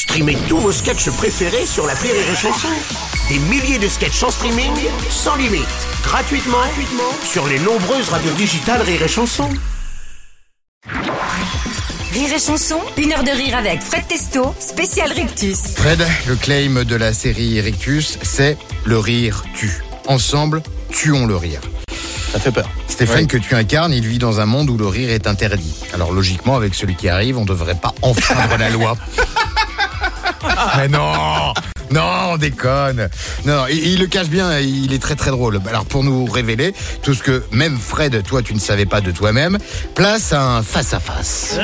Streamez tous vos sketchs préférés sur la Rire et Chanson. Des milliers de sketchs en streaming, sans limite, gratuitement, gratuitement sur les nombreuses radios digitales Rire et Chanson. Rire et chanson, une heure de rire avec Fred Testo, spécial Rictus. Fred, le claim de la série Rictus, c'est le rire tue. Ensemble, tuons le rire. Ça fait peur. Stéphane, que tu incarnes, il vit dans un monde où le rire est interdit. Alors logiquement, avec celui qui arrive, on devrait pas enfreindre la loi. Non Non, on déconne Non, non, il, le cache bien, il est très très drôle. Alors pour nous révéler tout ce que même Fred, toi, tu ne savais pas de toi-même, place à un face-à-face.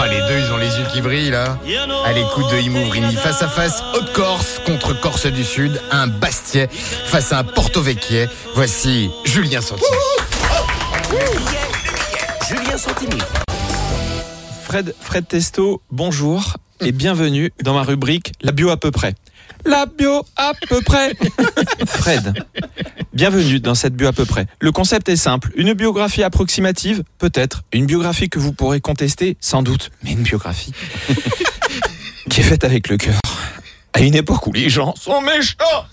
Ah, les deux, ils ont les yeux qui brillent, là. À l'écoute de Imouvrini, face à face, Haute-Corse contre Corse du Sud, un Bastiais face à un Porto Vecchie. Voici Julien Santini. Julien Santini. Fred, Fred Testo, bonjour et bienvenue dans ma rubrique La bio à peu près. La bio à peu près. Fred, bienvenue dans cette bio à peu près. Le concept est simple. Une biographie approximative, peut-être. Une biographie que vous pourrez contester, sans doute. Mais une biographie qui est faite avec le cœur. À une époque où les gens sont méchants.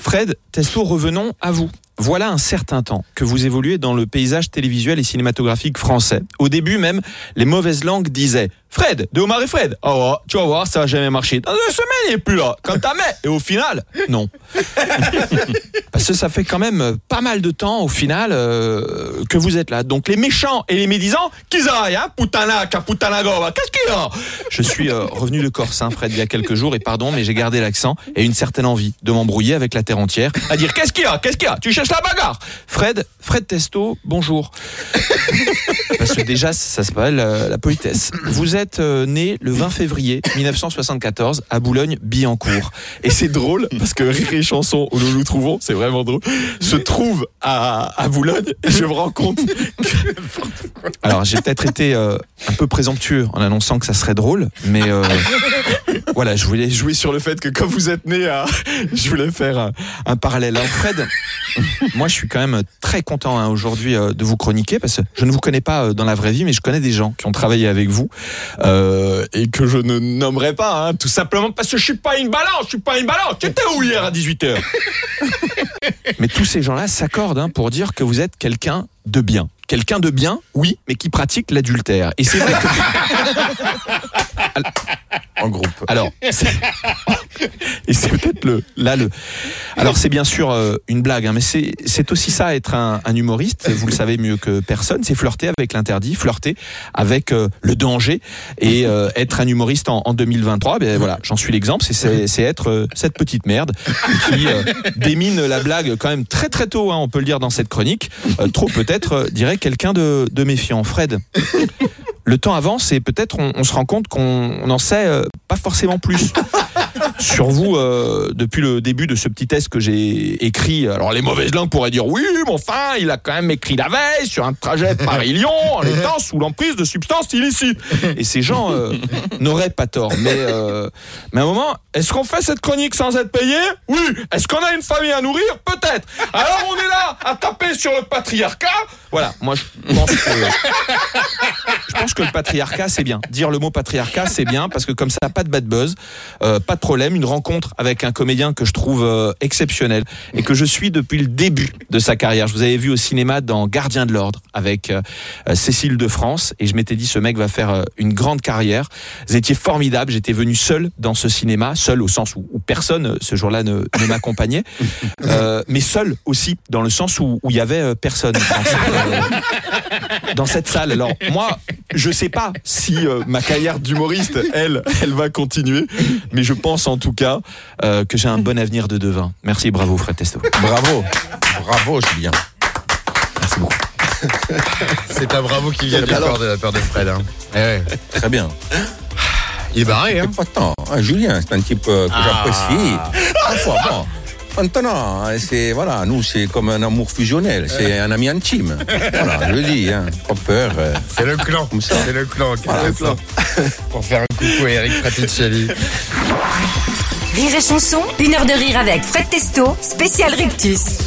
Fred Testo, revenons à vous. Voilà un certain temps que vous évoluez dans le paysage télévisuel et cinématographique français. Au début même, les mauvaises langues disaient Fred, de Omar et Fred. Oh, tu vas voir, ça va jamais marcher. Dans deux semaines, il est plus là. Quand t'as met. Et au final, non. Parce que ça fait quand même pas mal de temps, au final, euh, que vous êtes là. Donc les méchants et les médisants, qu'ils aillent, hein, putanaka, putanagova, qu'est-ce qu'il y a? Je suis euh, revenu de Corse, hein, Fred, il y a quelques jours, et pardon, mais j'ai gardé l'accent et une certaine envie de m'embrouiller avec la terre entière, à dire qu'est-ce qu'il y a, qu'est-ce qu'il y a? Tu cherches la bagarre Fred, Fred Testo, bonjour. Parce que déjà, ça s'appelle euh, la politesse. Vous êtes euh, né le 20 février 1974 à Boulogne-Billancourt. Et c'est drôle parce que Rire et Chanson, où nous nous trouvons, c'est vraiment drôle, se trouve à, à Boulogne. Et je me rends compte. que- Alors, j'ai peut-être été euh, un peu présomptueux en annonçant que ça serait drôle, mais euh, voilà, je voulais jouer sur le fait que comme vous êtes né à. Je voulais faire un, parallèle. Alors, Fred, moi, je suis quand même très content hein, aujourd'hui euh, de vous chroniquer parce que je ne vous connais pas euh, dans la vraie vie, mais je connais des gens qui ont travaillé avec vous euh, et que je ne nommerai pas, hein, tout simplement parce que je suis pas une balance, je suis pas une balance. Tu étais où hier à 18h Mais tous ces gens-là s'accordent hein, pour dire que vous êtes quelqu'un de bien. Quelqu'un de bien, oui, mais qui pratique l'adultère. Et c'est vrai que. En groupe. Alors, c'est- et c'est peut-être le là le. Alors c'est bien sûr euh, une blague, hein, mais c'est c'est aussi ça être un, un humoriste. Vous le savez mieux que personne. C'est flirter avec l'interdit, flirter avec euh, le danger et euh, être un humoriste en, en 2023. Ben voilà, j'en suis l'exemple. C'est- C'est c'est être euh, cette petite merde qui euh, démine la blague quand même très très tôt. hein, on peut le dire dans cette chronique. Euh, trop peut-être euh, dirait quelqu'un de, de méfiant. Fred le temps avance et peut-être on, on se rend compte qu'on on en sait euh, pas forcément plus sur vous euh, depuis le début de ce petit test que j'ai écrit. Alors les mauvaises langues pourraient dire oui, mais enfin il a quand même écrit la veille sur un trajet Paris-Lyon en étant sous l'emprise de substances illicites. Et ces gens euh, n'auraient pas tort. Mais, mais à un moment, est-ce qu'on fait cette chronique sans être payé? Oui. Est-ce qu'on a une famille à nourrir? Peut-être. Alors on est là à taper sur le patriarcat. Voilà, moi je pense que je pense que le patriarcat, c'est bien. Dire le mot patriarcat, c'est bien parce que comme ça, pas de bad buzz, euh, pas de problème. Une rencontre avec un comédien que je trouve euh, exceptionnel et que je suis depuis le début de sa carrière. Je vous avais vu au cinéma dans Gardien de l'ordre avec euh, euh, Cécile de France et je m'étais dit ce mec va faire euh, une grande carrière. Vous étiez formidable. J'étais venu seul dans ce cinéma, seul au sens où, où personne euh, ce jour-là ne, ne m'accompagnait, Euh, mais seul aussi dans le sens où où il y avait personne. Dans cette, dans cette salle. Alors moi, je sais pas si euh, ma carrière d'humoriste, elle, elle va continuer, mais je pense en tout cas euh, que j'ai un bon avenir de devin. Merci, bravo Fred Testo. Bravo, bravo Julien. Merci beaucoup. C'est un bravo qui vient de la peur de la peur de Fred. hein. Eh ouais. Très bien. Il est barré, hein Important. Ah, Julien, c'est un type euh, que Ah. j'apprécie. Bon. Maintenant, c'est voilà, nous c'est comme un amour fusionnel, c'est un ami intime. Voilà, je le dis, hein, pas peur. euh, C'est le clan. Comme ça. C'est le clan. Voilà. le clan. Pour faire un coucou à Eric Fraticelli. Rire et chanson, une heure de rire avec Fred Testo, spécial Rictus.